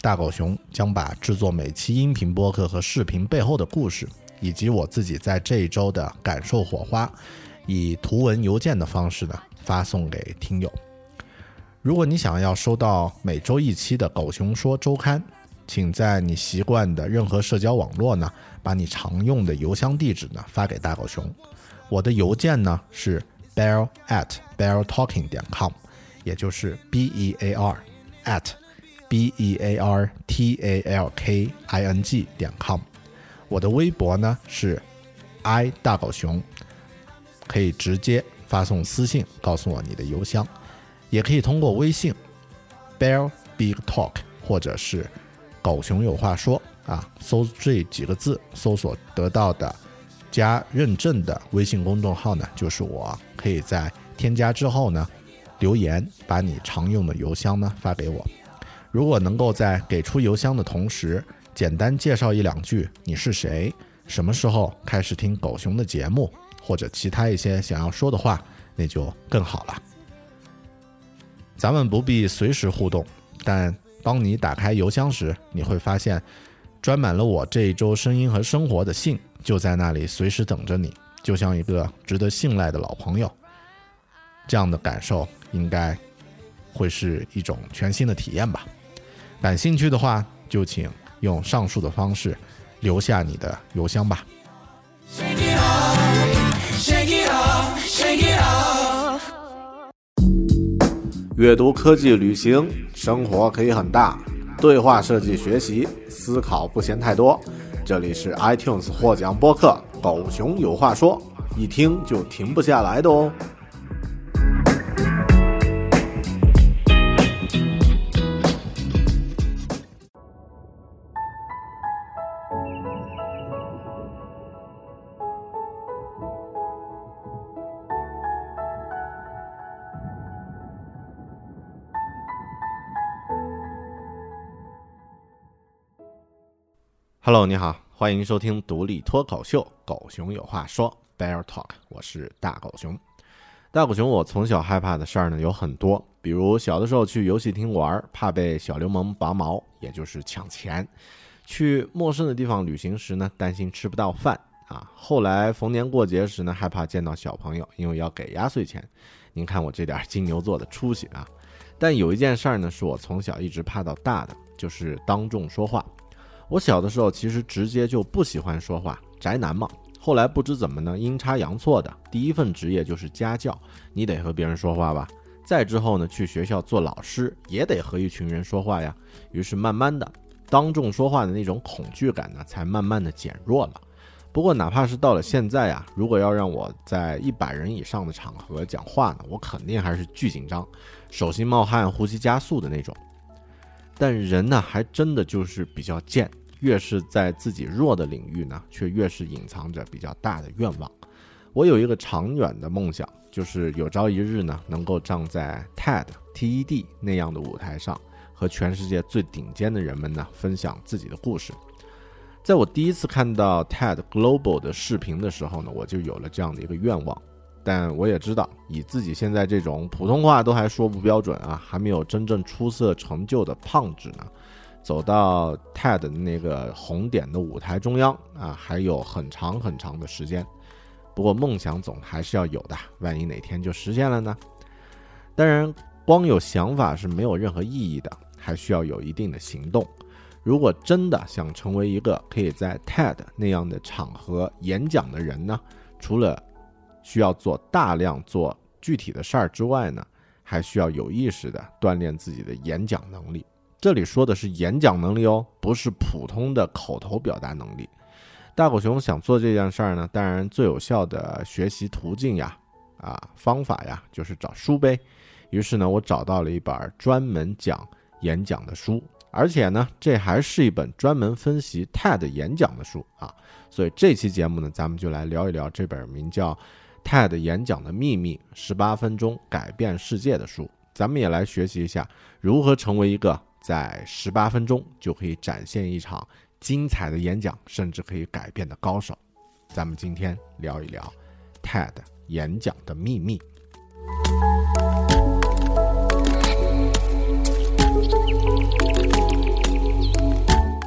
大狗熊将把制作每期音频播客和视频背后的故事，以及我自己在这一周的感受火花，以图文邮件的方式呢发送给听友。如果你想要收到每周一期的《狗熊说周刊》，请在你习惯的任何社交网络呢，把你常用的邮箱地址呢发给大狗熊。我的邮件呢是 bear at beartalking 点 com，也就是 b e a r at。B e a r t a l k i n g 点 com，我的微博呢是 i 大狗熊，可以直接发送私信告诉我你的邮箱，也可以通过微信 bear big talk 或者是狗熊有话说啊，搜这几个字搜索得到的加认证的微信公众号呢就是我，可以在添加之后呢留言把你常用的邮箱呢发给我。如果能够在给出邮箱的同时，简单介绍一两句你是谁，什么时候开始听狗熊的节目，或者其他一些想要说的话，那就更好了。咱们不必随时互动，但当你打开邮箱时，你会发现，装满了我这一周声音和生活的信就在那里，随时等着你，就像一个值得信赖的老朋友。这样的感受应该会是一种全新的体验吧。感兴趣的话，就请用上述的方式留下你的邮箱吧。阅读、科技、旅行、生活可以很大，对话设计、学习、思考不嫌太多。这里是 iTunes 获奖播客《狗熊有话说》，一听就停不下来的哦。Hello，你好，欢迎收听独立脱口秀《狗熊有话说》Bear Talk，我是大狗熊。大狗熊，我从小害怕的事儿呢有很多，比如小的时候去游戏厅玩，怕被小流氓拔毛，也就是抢钱；去陌生的地方旅行时呢，担心吃不到饭啊。后来逢年过节时呢，害怕见到小朋友，因为要给压岁钱。您看我这点金牛座的出息啊！但有一件事儿呢，是我从小一直怕到大的，就是当众说话。我小的时候其实直接就不喜欢说话，宅男嘛。后来不知怎么呢，阴差阳错的，第一份职业就是家教，你得和别人说话吧。再之后呢，去学校做老师，也得和一群人说话呀。于是慢慢的，当众说话的那种恐惧感呢，才慢慢的减弱了。不过哪怕是到了现在啊，如果要让我在一百人以上的场合讲话呢，我肯定还是巨紧张，手心冒汗，呼吸加速的那种。但人呢，还真的就是比较贱。越是在自己弱的领域呢，却越是隐藏着比较大的愿望。我有一个长远的梦想，就是有朝一日呢，能够站在 TED TED 那样的舞台上，和全世界最顶尖的人们呢，分享自己的故事。在我第一次看到 TED Global 的视频的时候呢，我就有了这样的一个愿望。但我也知道，以自己现在这种普通话都还说不标准啊，还没有真正出色成就的胖子呢。走到 TED 那个红点的舞台中央啊，还有很长很长的时间。不过梦想总还是要有的，万一哪天就实现了呢？当然，光有想法是没有任何意义的，还需要有一定的行动。如果真的想成为一个可以在 TED 那样的场合演讲的人呢，除了需要做大量做具体的事儿之外呢，还需要有意识的锻炼自己的演讲能力。这里说的是演讲能力哦，不是普通的口头表达能力。大狗熊想做这件事儿呢，当然最有效的学习途径呀，啊方法呀，就是找书呗。于是呢，我找到了一本专门讲演讲的书而且呢，这还是一本专门分析 TED 演讲的书啊。所以这期节目呢，咱们就来聊一聊这本名叫《TED 演讲的秘密：十八分钟改变世界》的书。咱们也来学习一下如何成为一个在十八分钟就可以展现一场精彩的演讲，甚至可以改变的高手。咱们今天聊一聊 TED 演讲的秘密。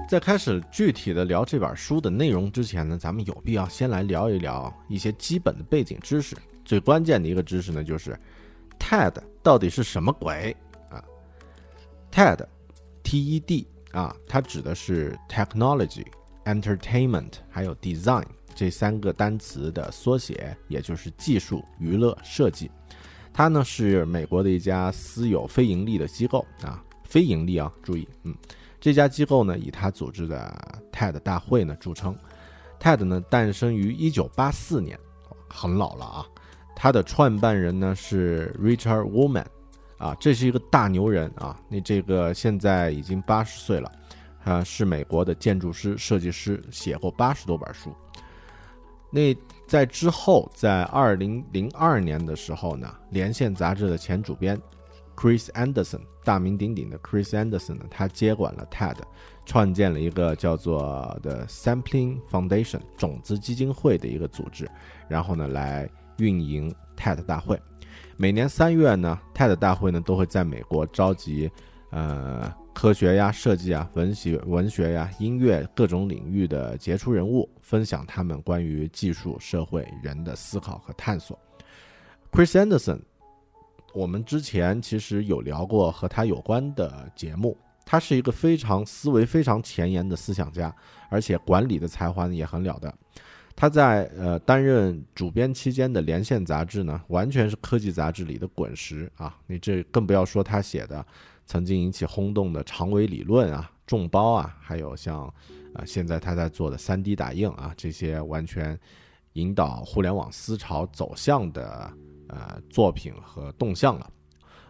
在开始具体的聊这本书的内容之前呢，咱们有必要先来聊一聊一些基本的背景知识。最关键的一个知识呢，就是 TED 到底是什么鬼啊？TED TED 啊，它指的是 Technology、Entertainment 还有 Design 这三个单词的缩写，也就是技术、娱乐、设计。它呢是美国的一家私有非盈利的机构啊，非盈利啊，注意，嗯。这家机构呢，以它组织的 TED 大会呢著称。TED 呢诞生于1984年，很老了啊。它的创办人呢是 Richard Woman，啊，这是一个大牛人啊。那这个现在已经八十岁了，啊，是美国的建筑师、设计师，写过八十多本书。那在之后，在2002年的时候呢，连线杂志的前主编。Chris Anderson，大名鼎鼎的 Chris Anderson 呢，他接管了 TED，创建了一个叫做 The Sampling Foundation 种子基金会的一个组织，然后呢来运营 TED 大会。每年三月呢，TED 大会呢都会在美国召集呃科学呀、设计啊、文学、文学呀、音乐各种领域的杰出人物，分享他们关于技术、社会、人的思考和探索。Chris Anderson。我们之前其实有聊过和他有关的节目，他是一个非常思维非常前沿的思想家，而且管理的才华呢也很了得。他在呃担任主编期间的《连线》杂志呢，完全是科技杂志里的滚石啊！你这更不要说他写的曾经引起轰动的长尾理论啊、众包啊，还有像啊现在他在做的 3D 打印啊这些完全引导互联网思潮走向的。呃，作品和动向了。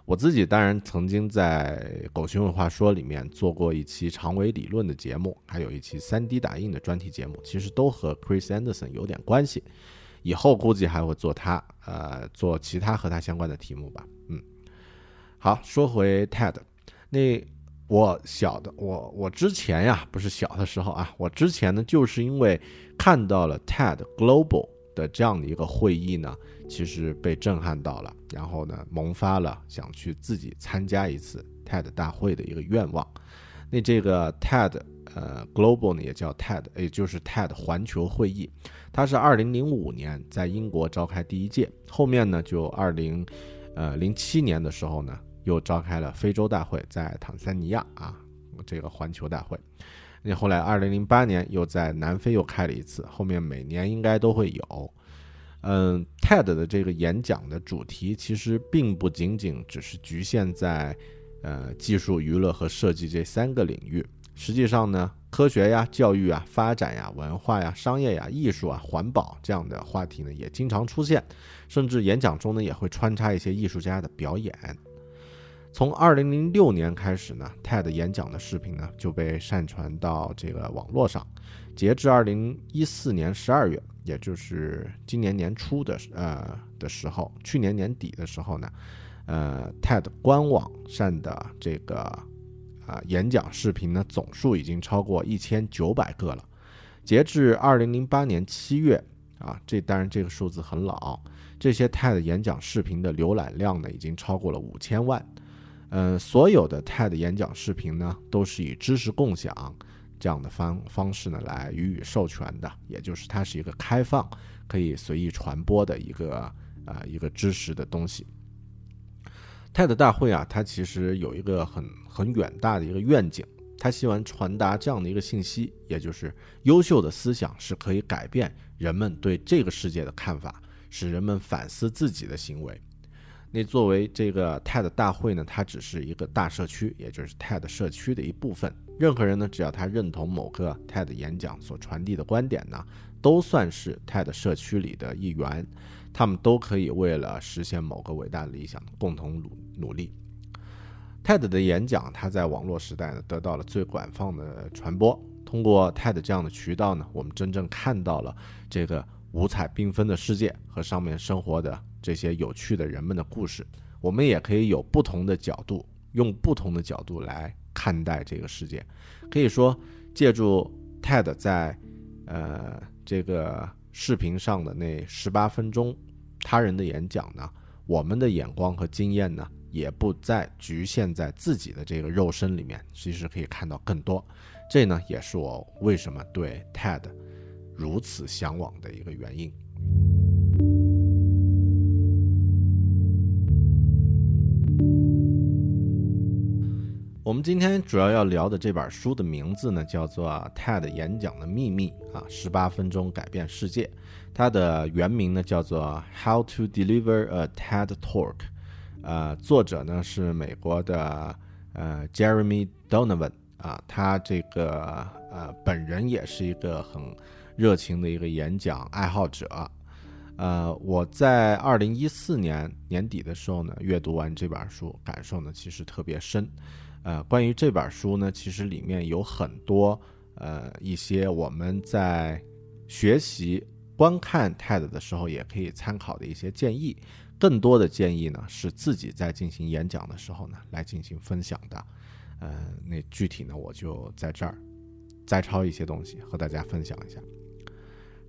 我自己当然曾经在《狗熊有话说》里面做过一期长尾理论的节目，还有一期 3D 打印的专题节目，其实都和 Chris Anderson 有点关系。以后估计还会做他，呃，做其他和他相关的题目吧。嗯，好，说回 TED，那我小的我我之前呀，不是小的时候啊，我之前呢，就是因为看到了 TED Global 的这样的一个会议呢。其实被震撼到了，然后呢，萌发了想去自己参加一次 TED 大会的一个愿望。那这个 TED 呃 Global 呢，也叫 TED，也就是 TED 环球会议，它是二零零五年在英国召开第一届，后面呢就二零呃零七年的时候呢，又召开了非洲大会，在坦桑尼亚啊这个环球大会。那后来二零零八年又在南非又开了一次，后面每年应该都会有。嗯，TED 的这个演讲的主题其实并不仅仅只是局限在，呃，技术、娱乐和设计这三个领域。实际上呢，科学呀、教育啊、发展呀、文化呀、商业呀、艺术啊、环保这样的话题呢，也经常出现。甚至演讲中呢，也会穿插一些艺术家的表演。从2006年开始呢，TED 演讲的视频呢就被上传到这个网络上。截至2014年12月。也就是今年年初的呃的时候，去年年底的时候呢，呃，TED 官网上的这个啊演讲视频呢总数已经超过一千九百个了。截至二零零八年七月啊，这当然这个数字很老，这些 TED 演讲视频的浏览量呢已经超过了五千万。嗯，所有的 TED 演讲视频呢都是以知识共享。这样的方方式呢，来予以授权的，也就是它是一个开放、可以随意传播的一个啊一个知识的东西。TED 大会啊，它其实有一个很很远大的一个愿景，它希望传达这样的一个信息，也就是优秀的思想是可以改变人们对这个世界的看法，使人们反思自己的行为。那作为这个 TED 大会呢，它只是一个大社区，也就是 TED 社区的一部分。任何人呢，只要他认同某个 TED 演讲所传递的观点呢，都算是 TED 社区里的一员。他们都可以为了实现某个伟大理想共同努努力。TED 的演讲，它在网络时代呢得到了最广泛的传播。通过 TED 这样的渠道呢，我们真正看到了这个五彩缤纷的世界和上面生活的这些有趣的人们的故事。我们也可以有不同的角度，用不同的角度来看待这个世界。可以说，借助 TED 在呃这个视频上的那十八分钟他人的演讲呢，我们的眼光和经验呢，也不再局限在自己的这个肉身里面，其实可以看到更多。这呢，也是我为什么对 TED 如此向往的一个原因。今天主要要聊的这本书的名字呢，叫做《TED 演讲的秘密》啊，十八分钟改变世界。它的原名呢叫做《How to Deliver a TED Talk》，呃，作者呢是美国的呃 Jeremy Donovan。啊，他这个呃，本人也是一个很热情的一个演讲爱好者。呃，我在二零一四年年底的时候呢，阅读完这本书，感受呢其实特别深。呃，关于这本书呢，其实里面有很多呃一些我们在学习观看 TED 的时候也可以参考的一些建议。更多的建议呢，是自己在进行演讲的时候呢来进行分享的。呃，那具体呢，我就在这儿摘抄一些东西和大家分享一下。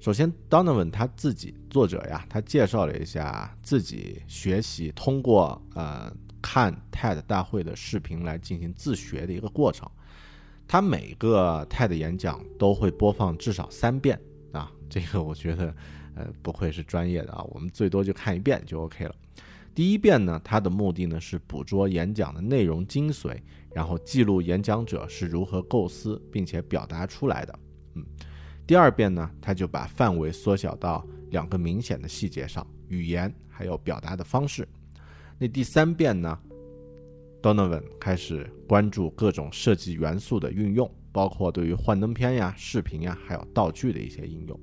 首先，Donovan 他自己作者呀，他介绍了一下自己学习通过呃看 TED 大会的视频来进行自学的一个过程。他每个 TED 演讲都会播放至少三遍啊，这个我觉得呃不愧是专业的啊，我们最多就看一遍就 OK 了。第一遍呢，它的目的呢是捕捉演讲的内容精髓。然后记录演讲者是如何构思并且表达出来的。嗯，第二遍呢，他就把范围缩小到两个明显的细节上，语言还有表达的方式。那第三遍呢，Donovan 开始关注各种设计元素的运用，包括对于幻灯片呀、视频呀，还有道具的一些应用。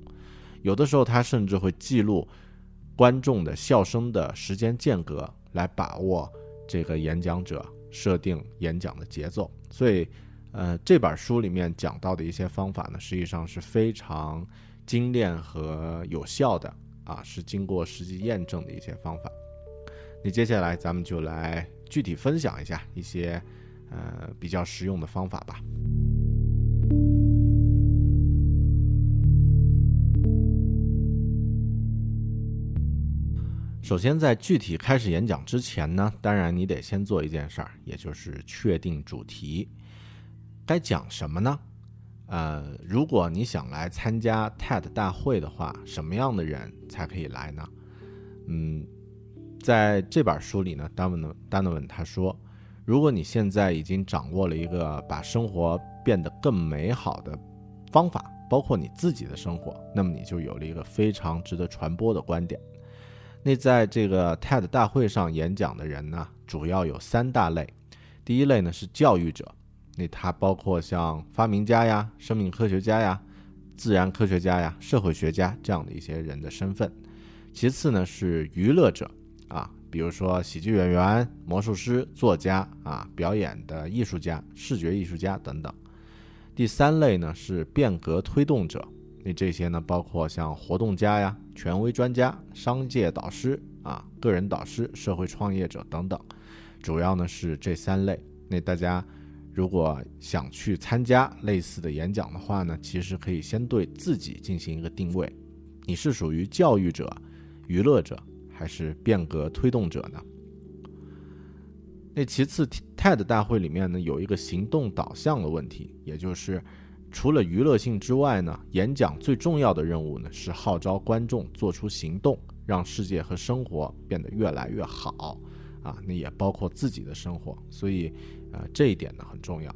有的时候他甚至会记录观众的笑声的时间间隔，来把握这个演讲者。设定演讲的节奏，所以，呃，这本书里面讲到的一些方法呢，实际上是非常精炼和有效的啊，是经过实际验证的一些方法。那接下来咱们就来具体分享一下一些呃比较实用的方法吧。首先，在具体开始演讲之前呢，当然你得先做一件事儿，也就是确定主题，该讲什么呢？呃，如果你想来参加 TED 大会的话，什么样的人才可以来呢？嗯，在这本书里呢，Donovan Donovan 他说，如果你现在已经掌握了一个把生活变得更美好的方法，包括你自己的生活，那么你就有了一个非常值得传播的观点。那在这个 TED 大会上演讲的人呢，主要有三大类。第一类呢是教育者，那他包括像发明家呀、生命科学家呀、自然科学家呀、社会学家这样的一些人的身份。其次呢是娱乐者，比如说喜剧演员、魔术师、作家啊、表演的艺术家、视觉艺术家等等。第三类呢是变革推动者。那这些呢，包括像活动家呀、权威专家、商界导师啊、个人导师、社会创业者等等，主要呢是这三类。那大家如果想去参加类似的演讲的话呢，其实可以先对自己进行一个定位：你是属于教育者、娱乐者，还是变革推动者呢？那其次，TED 大会里面呢有一个行动导向的问题，也就是。除了娱乐性之外呢，演讲最重要的任务呢是号召观众做出行动，让世界和生活变得越来越好，啊，那也包括自己的生活，所以，呃，这一点呢很重要。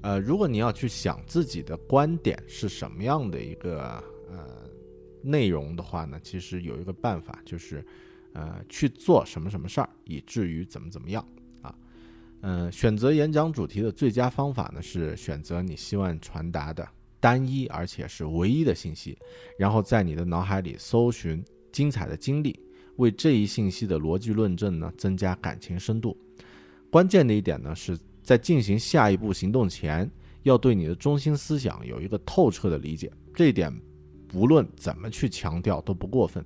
呃，如果你要去想自己的观点是什么样的一个内容的话呢，其实有一个办法就是，呃，去做什么什么事儿，以至于怎么怎么样啊。嗯，选择演讲主题的最佳方法呢，是选择你希望传达的单一而且是唯一的信息，然后在你的脑海里搜寻精彩的经历，为这一信息的逻辑论证呢增加感情深度。关键的一点呢，是在进行下一步行动前，要对你的中心思想有一个透彻的理解。这一点，不论怎么去强调都不过分。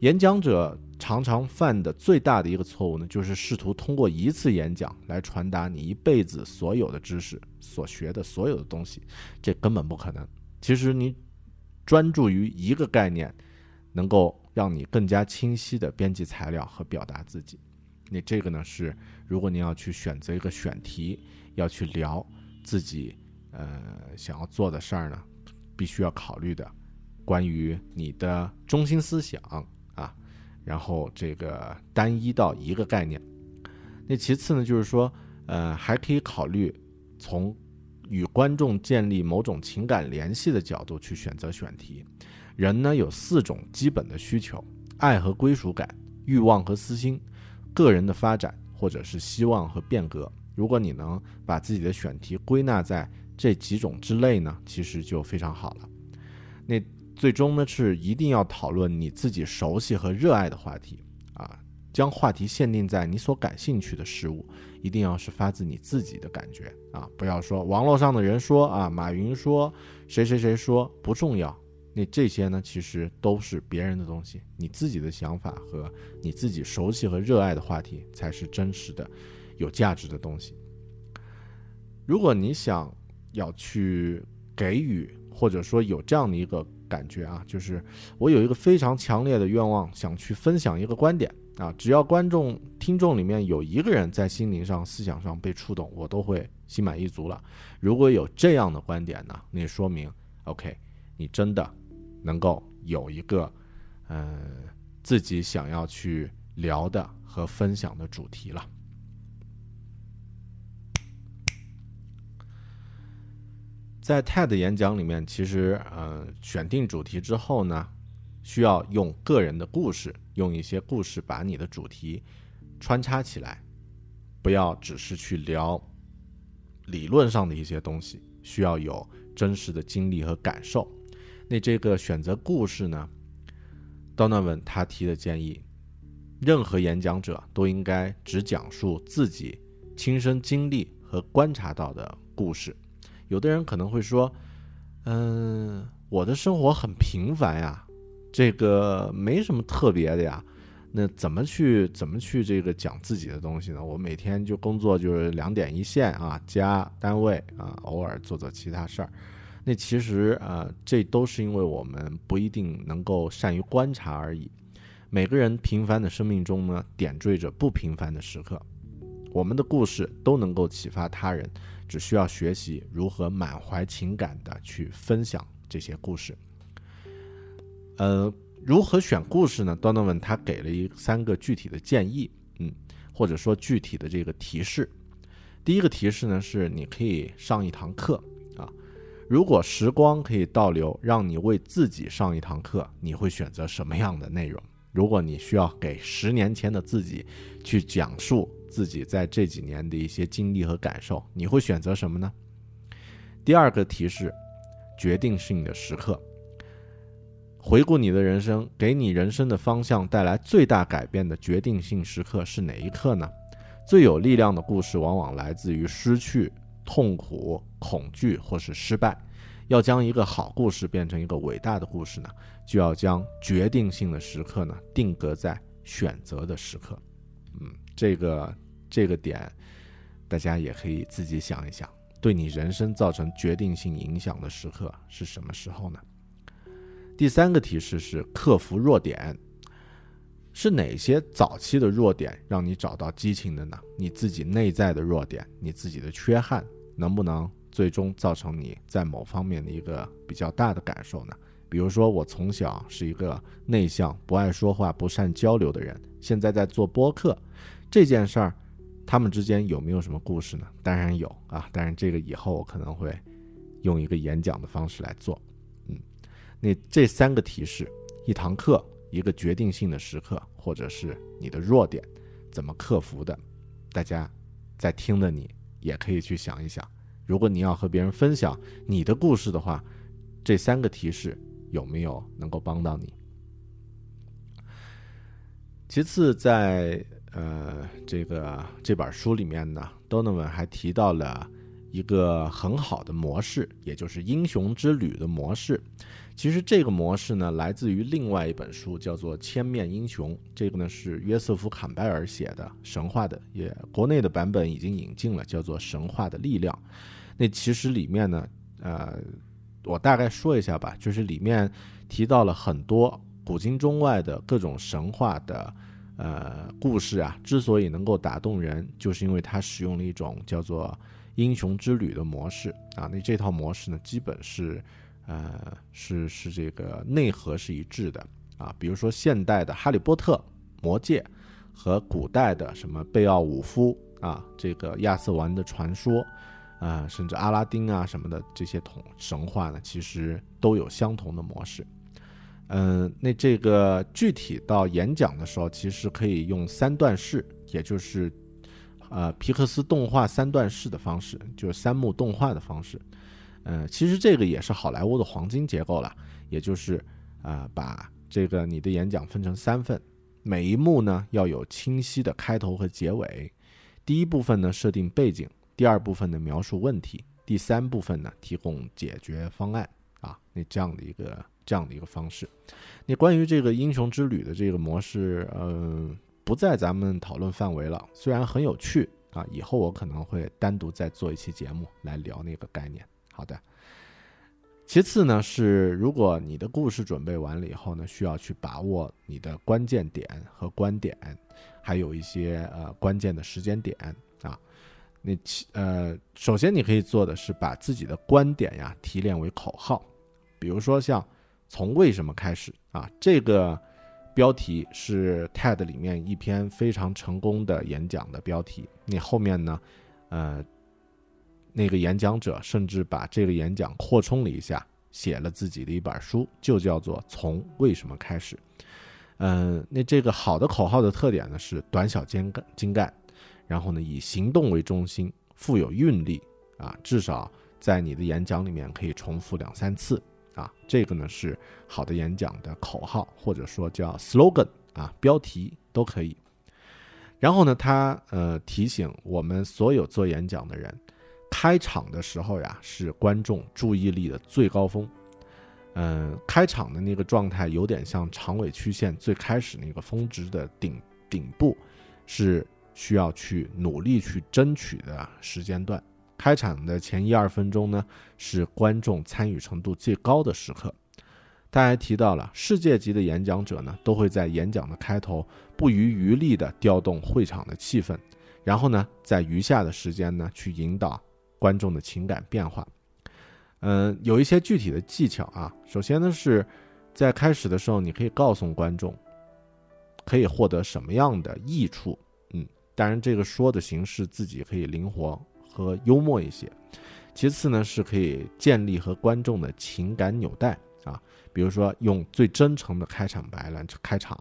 演讲者常常犯的最大的一个错误呢，就是试图通过一次演讲来传达你一辈子所有的知识、所学的所有的东西，这根本不可能。其实你专注于一个概念，能够让你更加清晰的编辑材料和表达自己。你这个呢是，如果你要去选择一个选题，要去聊自己呃想要做的事儿呢，必须要考虑的关于你的中心思想啊。然后这个单一到一个概念，那其次呢，就是说，呃，还可以考虑从与观众建立某种情感联系的角度去选择选题。人呢有四种基本的需求：爱和归属感、欲望和私心、个人的发展，或者是希望和变革。如果你能把自己的选题归纳在这几种之类呢，其实就非常好了。那。最终呢，是一定要讨论你自己熟悉和热爱的话题啊，将话题限定在你所感兴趣的事物，一定要是发自你自己的感觉啊，不要说网络上的人说啊，马云说，谁谁谁说不重要，那这些呢，其实都是别人的东西，你自己的想法和你自己熟悉和热爱的话题才是真实的、有价值的东西。如果你想要去给予，或者说有这样的一个。感觉啊，就是我有一个非常强烈的愿望，想去分享一个观点啊。只要观众、听众里面有一个人在心灵上、思想上被触动，我都会心满意足了。如果有这样的观点呢，那说明 OK，你真的能够有一个嗯自己想要去聊的和分享的主题了。在 TED 演讲里面，其实呃选定主题之后呢，需要用个人的故事，用一些故事把你的主题穿插起来，不要只是去聊理论上的一些东西，需要有真实的经历和感受。那这个选择故事呢，Donovan 他提的建议，任何演讲者都应该只讲述自己亲身经历和观察到的故事。有的人可能会说：“嗯，我的生活很平凡呀，这个没什么特别的呀。那怎么去怎么去这个讲自己的东西呢？我每天就工作就是两点一线啊，家单位啊，偶尔做做其他事儿。那其实啊，这都是因为我们不一定能够善于观察而已。每个人平凡的生命中呢，点缀着不平凡的时刻。我们的故事都能够启发他人。”只需要学习如何满怀情感的去分享这些故事。呃，如何选故事呢？Donovan 他给了一三个具体的建议，嗯，或者说具体的这个提示。第一个提示呢是你可以上一堂课啊。如果时光可以倒流，让你为自己上一堂课，你会选择什么样的内容？如果你需要给十年前的自己去讲述。自己在这几年的一些经历和感受，你会选择什么呢？第二个提示，决定性的时刻。回顾你的人生，给你人生的方向带来最大改变的决定性时刻是哪一刻呢？最有力量的故事往往来自于失去、痛苦、恐惧或是失败。要将一个好故事变成一个伟大的故事呢，就要将决定性的时刻呢定格在选择的时刻。嗯，这个。这个点，大家也可以自己想一想，对你人生造成决定性影响的时刻是什么时候呢？第三个提示是克服弱点，是哪些早期的弱点让你找到激情的呢？你自己内在的弱点，你自己的缺憾，能不能最终造成你在某方面的一个比较大的感受呢？比如说，我从小是一个内向、不爱说话、不善交流的人，现在在做播客这件事儿。他们之间有没有什么故事呢？当然有啊，但是这个以后我可能会用一个演讲的方式来做。嗯，那这三个提示：一堂课、一个决定性的时刻，或者是你的弱点怎么克服的，大家在听的你也可以去想一想。如果你要和别人分享你的故事的话，这三个提示有没有能够帮到你？其次，在呃这个这本书里面呢，Donovan 还提到了一个很好的模式，也就是英雄之旅的模式。其实这个模式呢，来自于另外一本书，叫做《千面英雄》。这个呢是约瑟夫·坎贝尔写的神话的，也国内的版本已经引进了，叫做《神话的力量》。那其实里面呢，呃，我大概说一下吧，就是里面提到了很多古今中外的各种神话的呃故事啊，之所以能够打动人，就是因为它使用了一种叫做英雄之旅的模式啊。那这套模式呢，基本是。呃，是是这个内核是一致的啊，比如说现代的《哈利波特》《魔戒》和古代的什么贝奥武夫啊，这个亚瑟王的传说啊，甚至阿拉丁啊什么的这些童神话呢，其实都有相同的模式。嗯，那这个具体到演讲的时候，其实可以用三段式，也就是呃皮克斯动画三段式的方式，就是三幕动画的方式。嗯，其实这个也是好莱坞的黄金结构了，也就是啊，把这个你的演讲分成三份，每一幕呢要有清晰的开头和结尾。第一部分呢设定背景，第二部分呢描述问题，第三部分呢提供解决方案啊。那这样的一个这样的一个方式。那关于这个英雄之旅的这个模式，嗯，不在咱们讨论范围了。虽然很有趣啊，以后我可能会单独再做一期节目来聊那个概念。好的，其次呢是，如果你的故事准备完了以后呢，需要去把握你的关键点和观点，还有一些呃关键的时间点啊。那其呃，首先你可以做的是把自己的观点呀提炼为口号，比如说像从为什么开始啊，这个标题是 TED 里面一篇非常成功的演讲的标题。你后面呢，呃。那个演讲者甚至把这个演讲扩充了一下，写了自己的一本书，就叫做《从为什么开始》。嗯，那这个好的口号的特点呢是短小精干，精干，然后呢以行动为中心，富有韵律啊，至少在你的演讲里面可以重复两三次啊。这个呢是好的演讲的口号，或者说叫 slogan 啊，标题都可以。然后呢，他呃提醒我们所有做演讲的人。开场的时候呀，是观众注意力的最高峰。嗯，开场的那个状态有点像长尾曲线最开始那个峰值的顶顶部，是需要去努力去争取的时间段。开场的前一二分钟呢，是观众参与程度最高的时刻。他还提到了，世界级的演讲者呢，都会在演讲的开头不遗余力地调动会场的气氛，然后呢，在余下的时间呢，去引导。观众的情感变化，嗯，有一些具体的技巧啊。首先呢，是在开始的时候，你可以告诉观众可以获得什么样的益处，嗯，当然这个说的形式自己可以灵活和幽默一些。其次呢，是可以建立和观众的情感纽带啊，比如说用最真诚的开场白来开场。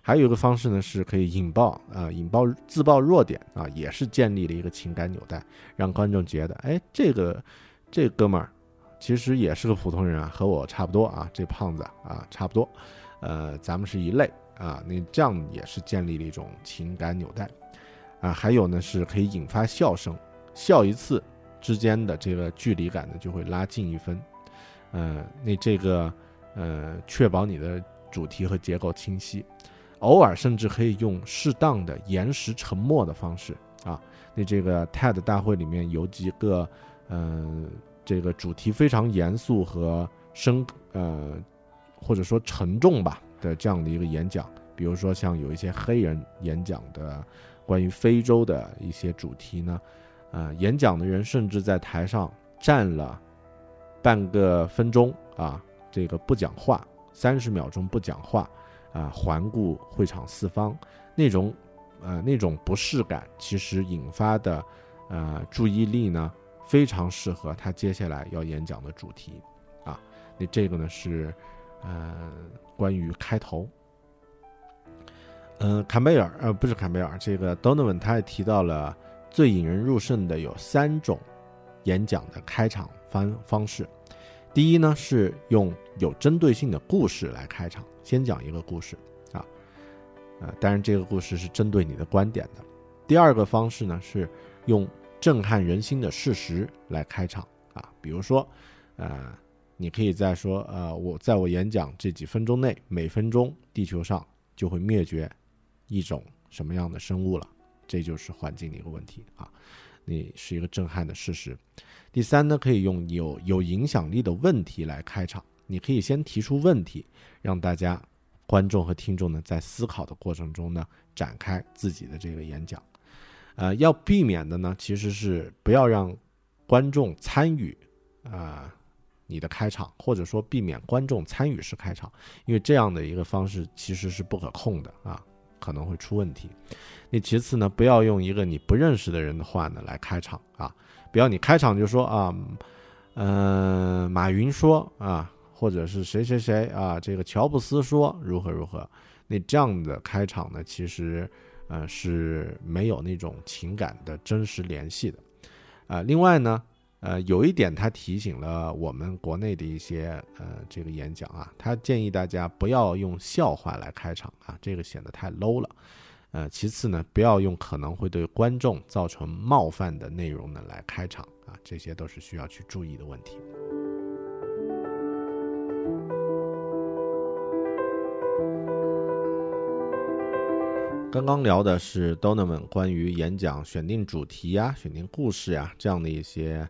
还有一个方式呢，是可以引爆啊，引爆自爆弱点啊，也是建立了一个情感纽带，让观众觉得，哎，这个这哥们儿其实也是个普通人啊，和我差不多啊，这胖子啊差不多，呃，咱们是一类啊，那这样也是建立了一种情感纽带啊。还有呢，是可以引发笑声，笑一次之间的这个距离感呢就会拉近一分，呃，那这个呃，确保你的主题和结构清晰。偶尔甚至可以用适当的延时沉默的方式啊。那这个 TED 大会里面有几个，呃，这个主题非常严肃和深，呃，或者说沉重吧的这样的一个演讲。比如说像有一些黑人演讲的关于非洲的一些主题呢，呃，演讲的人甚至在台上站了半个分钟啊，这个不讲话，三十秒钟不讲话。啊，环顾会场四方，那种，呃，那种不适感，其实引发的，呃，注意力呢，非常适合他接下来要演讲的主题，啊，那这个呢是，呃，关于开头，嗯，坎贝尔，呃，不是坎贝尔，这个 Donovan 他也提到了最引人入胜的有三种演讲的开场方方式，第一呢是用有针对性的故事来开场。先讲一个故事啊，呃，当然这个故事是针对你的观点的。第二个方式呢是用震撼人心的事实来开场啊，比如说，呃，你可以在说，呃，我在我演讲这几分钟内，每分钟地球上就会灭绝一种什么样的生物了，这就是环境的一个问题啊，你是一个震撼的事实。第三呢，可以用有有影响力的问题来开场，你可以先提出问题，让大家。观众和听众呢，在思考的过程中呢，展开自己的这个演讲，呃，要避免的呢，其实是不要让观众参与啊你的开场，或者说避免观众参与式开场，因为这样的一个方式其实是不可控的啊，可能会出问题。那其次呢，不要用一个你不认识的人的话呢来开场啊，不要你开场就说啊，嗯，马云说啊。或者是谁谁谁啊？这个乔布斯说如何如何？那这样的开场呢，其实呃是没有那种情感的真实联系的。啊，另外呢，呃，有一点他提醒了我们国内的一些呃这个演讲啊，他建议大家不要用笑话来开场啊，这个显得太 low 了。呃，其次呢，不要用可能会对观众造成冒犯的内容呢来开场啊，这些都是需要去注意的问题。刚刚聊的是 Donovan 关于演讲选定主题呀、选定故事呀这样的一些，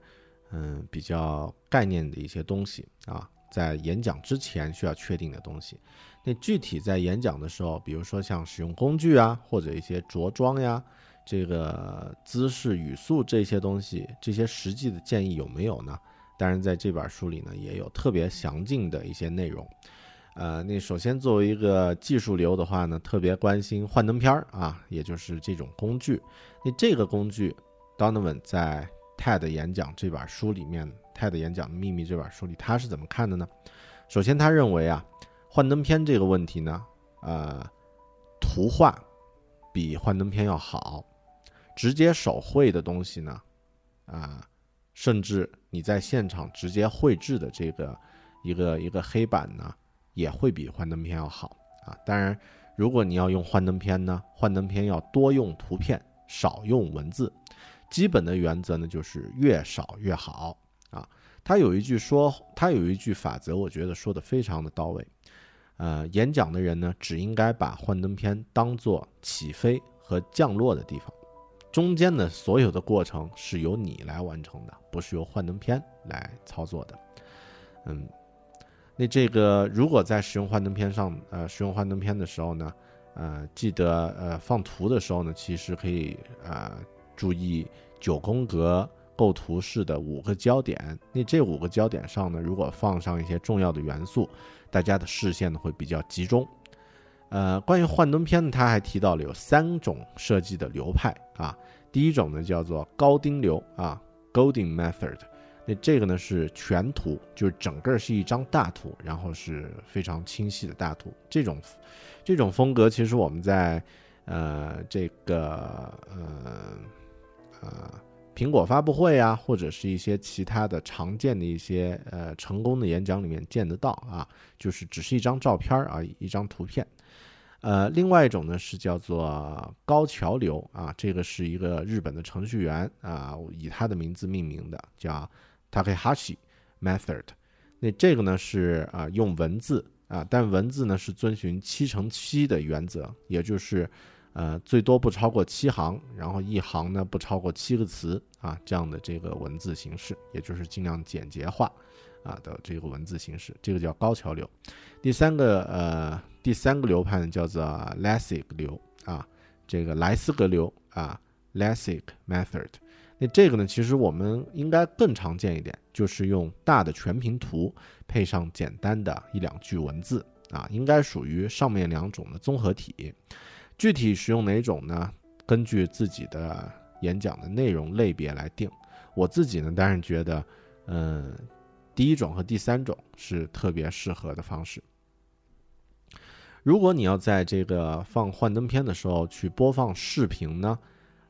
嗯，比较概念的一些东西啊，在演讲之前需要确定的东西。那具体在演讲的时候，比如说像使用工具啊，或者一些着装呀、这个姿势、语速这些东西，这些实际的建议有没有呢？当然，在这本书里呢，也有特别详尽的一些内容。呃，那首先作为一个技术流的话呢，特别关心幻灯片儿啊，也就是这种工具。那这个工具，Donovan 在 TED 演讲这本书里面，《TED 演讲的秘密》这本书里，他是怎么看的呢？首先，他认为啊，幻灯片这个问题呢，呃，图画比幻灯片要好，直接手绘的东西呢，啊，甚至你在现场直接绘制的这个一个一个黑板呢。也会比幻灯片要好啊！当然，如果你要用幻灯片呢，幻灯片要多用图片，少用文字。基本的原则呢，就是越少越好啊。他有一句说，他有一句法则，我觉得说的非常的到位。呃，演讲的人呢，只应该把幻灯片当做起飞和降落的地方，中间的所有的过程是由你来完成的，不是由幻灯片来操作的。嗯。那这个如果在使用幻灯片上，呃，使用幻灯片的时候呢，呃，记得呃放图的时候呢，其实可以呃注意九宫格构图式的五个焦点。那这五个焦点上呢，如果放上一些重要的元素，大家的视线呢会比较集中。呃，关于幻灯片呢，他还提到了有三种设计的流派啊。第一种呢叫做高丁流啊，Golden Method。那这个呢是全图，就是整个是一张大图，然后是非常清晰的大图。这种这种风格，其实我们在呃这个呃呃苹果发布会啊，或者是一些其他的常见的一些呃成功的演讲里面见得到啊，就是只是一张照片啊，一张图片。呃，另外一种呢是叫做高桥流啊，这个是一个日本的程序员啊，以他的名字命名的，叫。Takahashi method，那这个呢是啊用文字啊，但文字呢是遵循七乘七的原则，也就是呃最多不超过七行，然后一行呢不超过七个词啊这样的这个文字形式，也就是尽量简洁化啊的这个文字形式，这个叫高桥流。第三个呃第三个流派呢叫做 Lessig 流啊，这个莱斯格流啊 Lessig method。那这个呢，其实我们应该更常见一点，就是用大的全屏图配上简单的一两句文字啊，应该属于上面两种的综合体。具体使用哪种呢？根据自己的演讲的内容类别来定。我自己呢，当然觉得，嗯，第一种和第三种是特别适合的方式。如果你要在这个放幻灯片的时候去播放视频呢？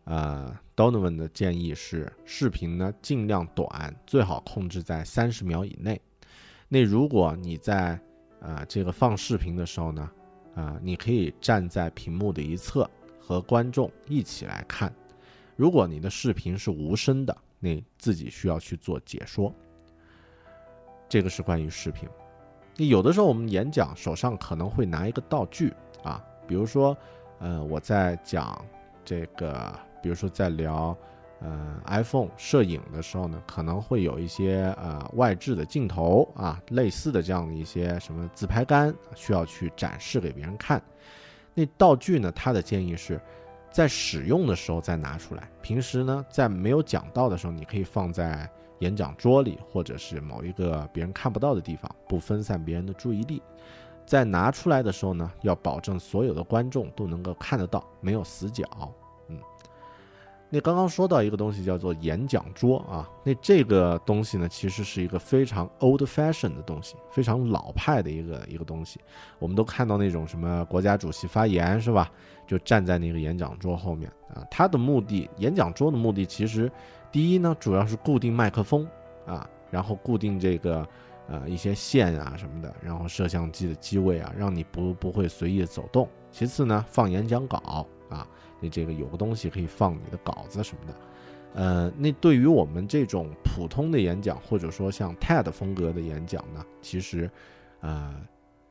呃，Donovan 的建议是，视频呢尽量短，最好控制在三十秒以内。那如果你在呃这个放视频的时候呢，啊，你可以站在屏幕的一侧和观众一起来看。如果你的视频是无声的，你自己需要去做解说。这个是关于视频。有的时候我们演讲手上可能会拿一个道具啊，比如说，呃，我在讲这个，比如说在聊。呃，iPhone 摄影的时候呢，可能会有一些呃外置的镜头啊，类似的这样的一些什么自拍杆需要去展示给别人看。那道具呢，他的建议是在使用的时候再拿出来。平时呢，在没有讲到的时候，你可以放在演讲桌里，或者是某一个别人看不到的地方，不分散别人的注意力。在拿出来的时候呢，要保证所有的观众都能够看得到，没有死角。嗯那刚刚说到一个东西叫做演讲桌啊，那这个东西呢，其实是一个非常 old fashion 的东西，非常老派的一个一个东西。我们都看到那种什么国家主席发言是吧，就站在那个演讲桌后面啊。它的目的，演讲桌的目的其实，第一呢，主要是固定麦克风啊，然后固定这个呃一些线啊什么的，然后摄像机的机位啊，让你不不会随意走动。其次呢，放演讲稿啊。你这个有个东西可以放你的稿子什么的，呃，那对于我们这种普通的演讲，或者说像 TED 风格的演讲呢，其实，呃，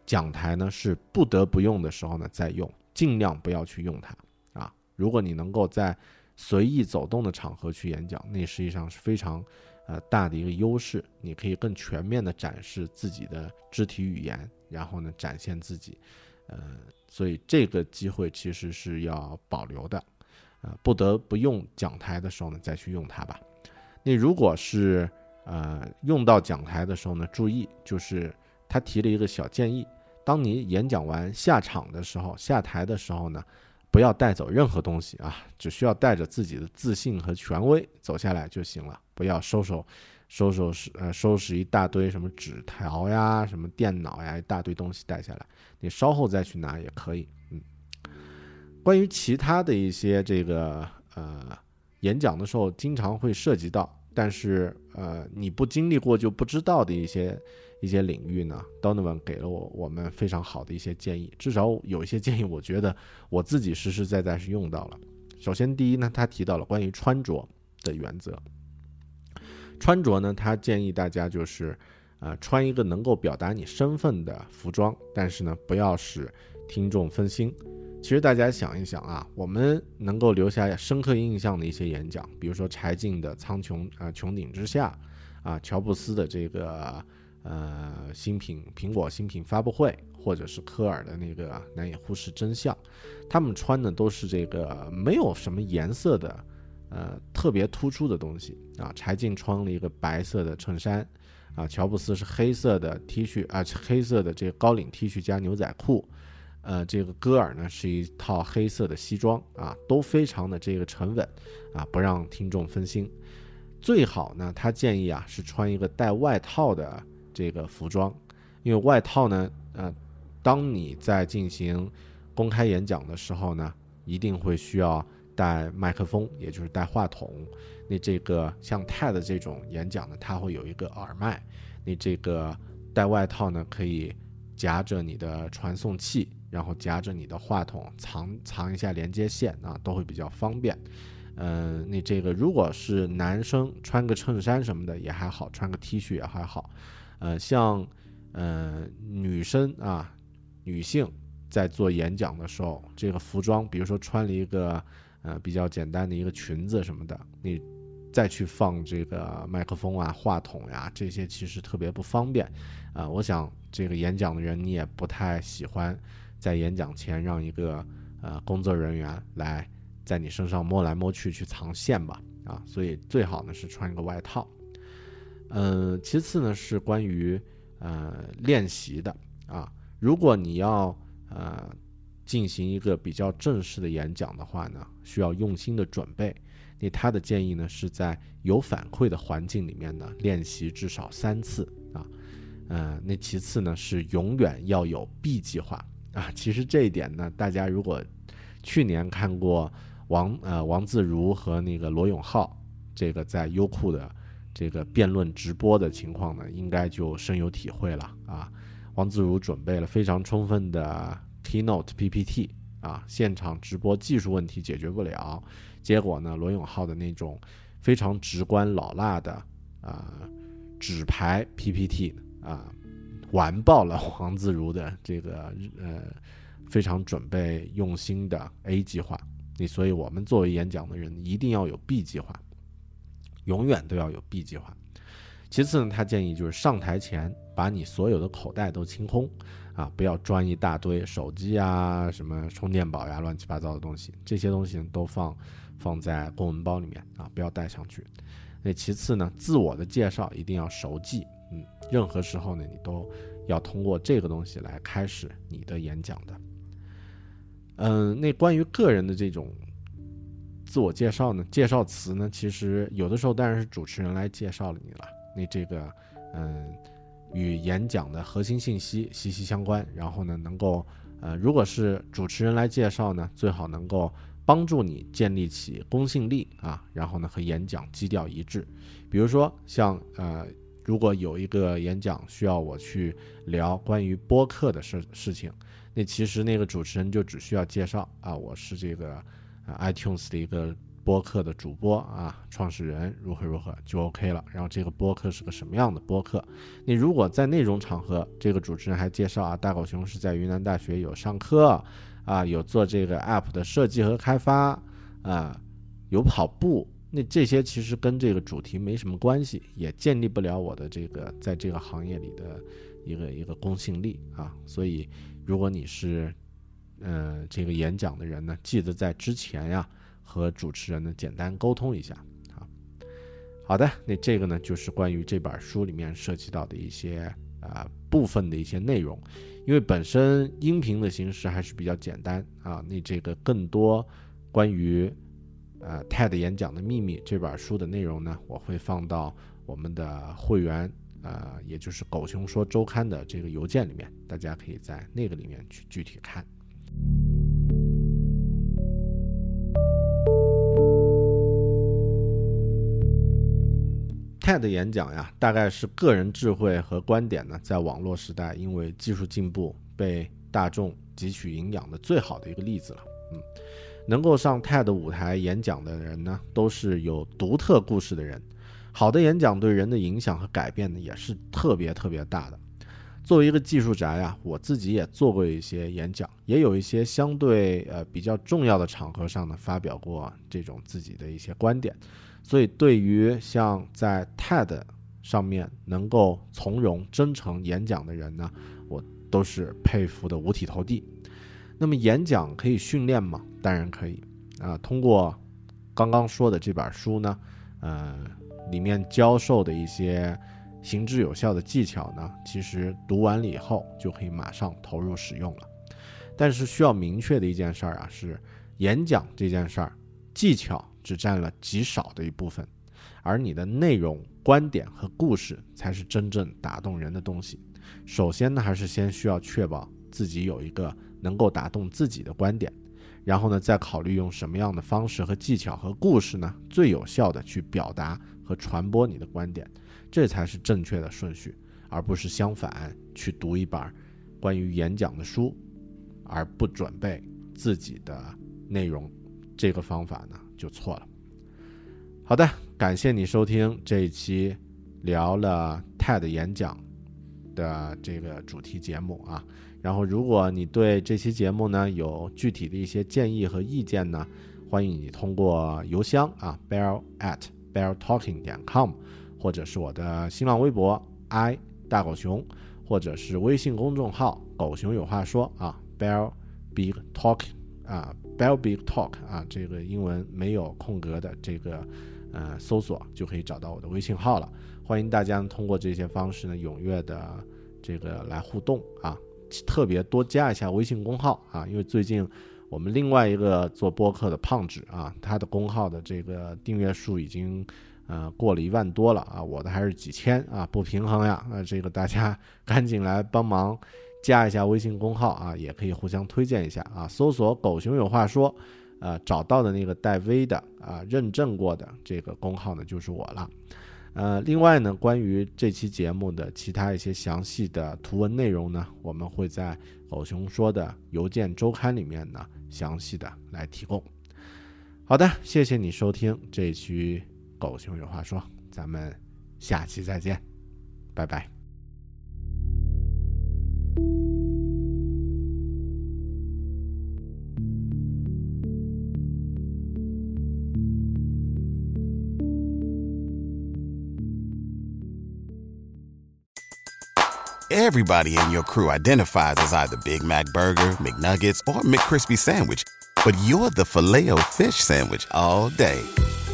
讲台呢是不得不用的时候呢再用，尽量不要去用它啊。如果你能够在随意走动的场合去演讲，那实际上是非常呃大的一个优势，你可以更全面的展示自己的肢体语言，然后呢展现自己，呃。所以这个机会其实是要保留的，呃，不得不用讲台的时候呢，再去用它吧。那如果是呃用到讲台的时候呢，注意就是他提了一个小建议：当你演讲完下场的时候，下台的时候呢，不要带走任何东西啊，只需要带着自己的自信和权威走下来就行了，不要收手。收收拾呃收拾一大堆什么纸条呀，什么电脑呀，一大堆东西带下来，你稍后再去拿也可以。嗯，关于其他的一些这个呃演讲的时候经常会涉及到，但是呃你不经历过就不知道的一些一些领域呢，Donovan 给了我我们非常好的一些建议，至少有一些建议，我觉得我自己实实在在是用到了。首先第一呢，他提到了关于穿着的原则。穿着呢，他建议大家就是，呃，穿一个能够表达你身份的服装，但是呢，不要使听众分心。其实大家想一想啊，我们能够留下深刻印象的一些演讲，比如说柴静的《苍穹啊穹顶之下》，啊，乔布斯的这个呃新品苹果新品发布会，或者是科尔的那个难以忽视真相，他们穿的都是这个没有什么颜色的。呃，特别突出的东西啊，柴静穿了一个白色的衬衫，啊，乔布斯是黑色的 T 恤啊，黑色的这个高领 T 恤加牛仔裤，呃，这个戈尔呢是一套黑色的西装啊，都非常的这个沉稳啊，不让听众分心。最好呢，他建议啊是穿一个带外套的这个服装，因为外套呢，呃，当你在进行公开演讲的时候呢，一定会需要。带麦克风，也就是带话筒。那这个像 TED 这种演讲呢，它会有一个耳麦。你这个带外套呢，可以夹着你的传送器，然后夹着你的话筒，藏藏一下连接线啊，都会比较方便。嗯，你这个如果是男生穿个衬衫什么的也还好，穿个 T 恤也还好。呃，像呃女生啊，女性在做演讲的时候，这个服装，比如说穿了一个。呃，比较简单的一个裙子什么的，你再去放这个麦克风啊、话筒呀，这些其实特别不方便。啊，我想这个演讲的人你也不太喜欢在演讲前让一个呃工作人员来在你身上摸来摸去去藏线吧？啊，所以最好呢是穿一个外套。嗯，其次呢是关于呃练习的啊，如果你要呃。进行一个比较正式的演讲的话呢，需要用心的准备。那他的建议呢，是在有反馈的环境里面呢练习至少三次啊。呃，那其次呢是永远要有 B 计划啊。其实这一点呢，大家如果去年看过王呃王自如和那个罗永浩这个在优酷的这个辩论直播的情况呢，应该就深有体会了啊。王自如准备了非常充分的。Keynote PPT 啊，现场直播技术问题解决不了，结果呢，罗永浩的那种非常直观老辣的啊纸牌 PPT 啊，完爆了 黄自如的这个呃非常准备用心的 A 计划。你所以，我们作为演讲的人，一定要有 B 计划，永远都要有 B 计划。其次呢，他建议就是上台前把你所有的口袋都清空，啊，不要装一大堆手机啊、什么充电宝呀、乱七八糟的东西，这些东西都放放在公文包里面啊，不要带上去。那其次呢，自我的介绍一定要熟记，嗯，任何时候呢，你都要通过这个东西来开始你的演讲的。嗯，那关于个人的这种自我介绍呢，介绍词呢，其实有的时候当然是主持人来介绍了你了。那这个，嗯，与演讲的核心信息息息相关。然后呢，能够，呃，如果是主持人来介绍呢，最好能够帮助你建立起公信力啊。然后呢，和演讲基调一致。比如说，像呃，如果有一个演讲需要我去聊关于播客的事事情，那其实那个主持人就只需要介绍啊，我是这个 iTunes 的一个。播客的主播啊，创始人如何如何就 OK 了。然后这个播客是个什么样的播客？你如果在那种场合，这个主持人还介绍啊，大狗熊是在云南大学有上课啊，有做这个 App 的设计和开发啊，有跑步，那这些其实跟这个主题没什么关系，也建立不了我的这个在这个行业里的一个一个公信力啊。所以，如果你是呃这个演讲的人呢，记得在之前呀。和主持人呢简单沟通一下啊，好的，那这个呢就是关于这本书里面涉及到的一些啊部分的一些内容，因为本身音频的形式还是比较简单啊，那这个更多关于呃 TED 演讲的秘密这本书的内容呢，我会放到我们的会员啊，也就是狗熊说周刊的这个邮件里面，大家可以在那个里面去具体看。TED 演讲呀，大概是个人智慧和观点呢，在网络时代因为技术进步被大众汲取营养的最好的一个例子了。嗯，能够上 TED 舞台演讲的人呢，都是有独特故事的人。好的演讲对人的影响和改变呢，也是特别特别大的。作为一个技术宅啊，我自己也做过一些演讲，也有一些相对呃比较重要的场合上呢，发表过这种自己的一些观点。所以，对于像在 TED 上面能够从容真诚演讲的人呢，我都是佩服的五体投地。那么，演讲可以训练吗？当然可以啊。通过刚刚说的这本书呢，呃，里面教授的一些行之有效的技巧呢，其实读完了以后就可以马上投入使用了。但是，需要明确的一件事儿啊，是演讲这件事儿技巧。只占了极少的一部分，而你的内容、观点和故事才是真正打动人的东西。首先呢，还是先需要确保自己有一个能够打动自己的观点，然后呢，再考虑用什么样的方式和技巧和故事呢，最有效的去表达和传播你的观点，这才是正确的顺序，而不是相反去读一本关于演讲的书，而不准备自己的内容。这个方法呢？就错了。好的，感谢你收听这一期聊了 TED 演讲的这个主题节目啊。然后，如果你对这期节目呢有具体的一些建议和意见呢，欢迎你通过邮箱啊，bear at bear talking 点 com，或者是我的新浪微博 i 大狗熊，或者是微信公众号狗熊有话说啊，bear big talking。啊，Bell Big Talk 啊，这个英文没有空格的这个呃搜索就可以找到我的微信号了。欢迎大家通过这些方式呢踊跃的这个来互动啊，特别多加一下微信公号啊，因为最近我们另外一个做播客的胖纸啊，他的公号的这个订阅数已经呃过了一万多了啊，我的还是几千啊，不平衡呀啊，这个大家 赶紧来帮忙。加一下微信公号啊，也可以互相推荐一下啊。搜索“狗熊有话说”，呃，找到的那个带 V 的啊，认证过的这个公号呢，就是我了。呃，另外呢，关于这期节目的其他一些详细的图文内容呢，我们会在狗熊说的邮件周刊里面呢详细的来提供。好的，谢谢你收听这一期狗熊有话说，咱们下期再见，拜拜。Everybody in your crew identifies as either Big Mac Burger, McNuggets, or McCrispy Sandwich. But you're the filet fish Sandwich all day.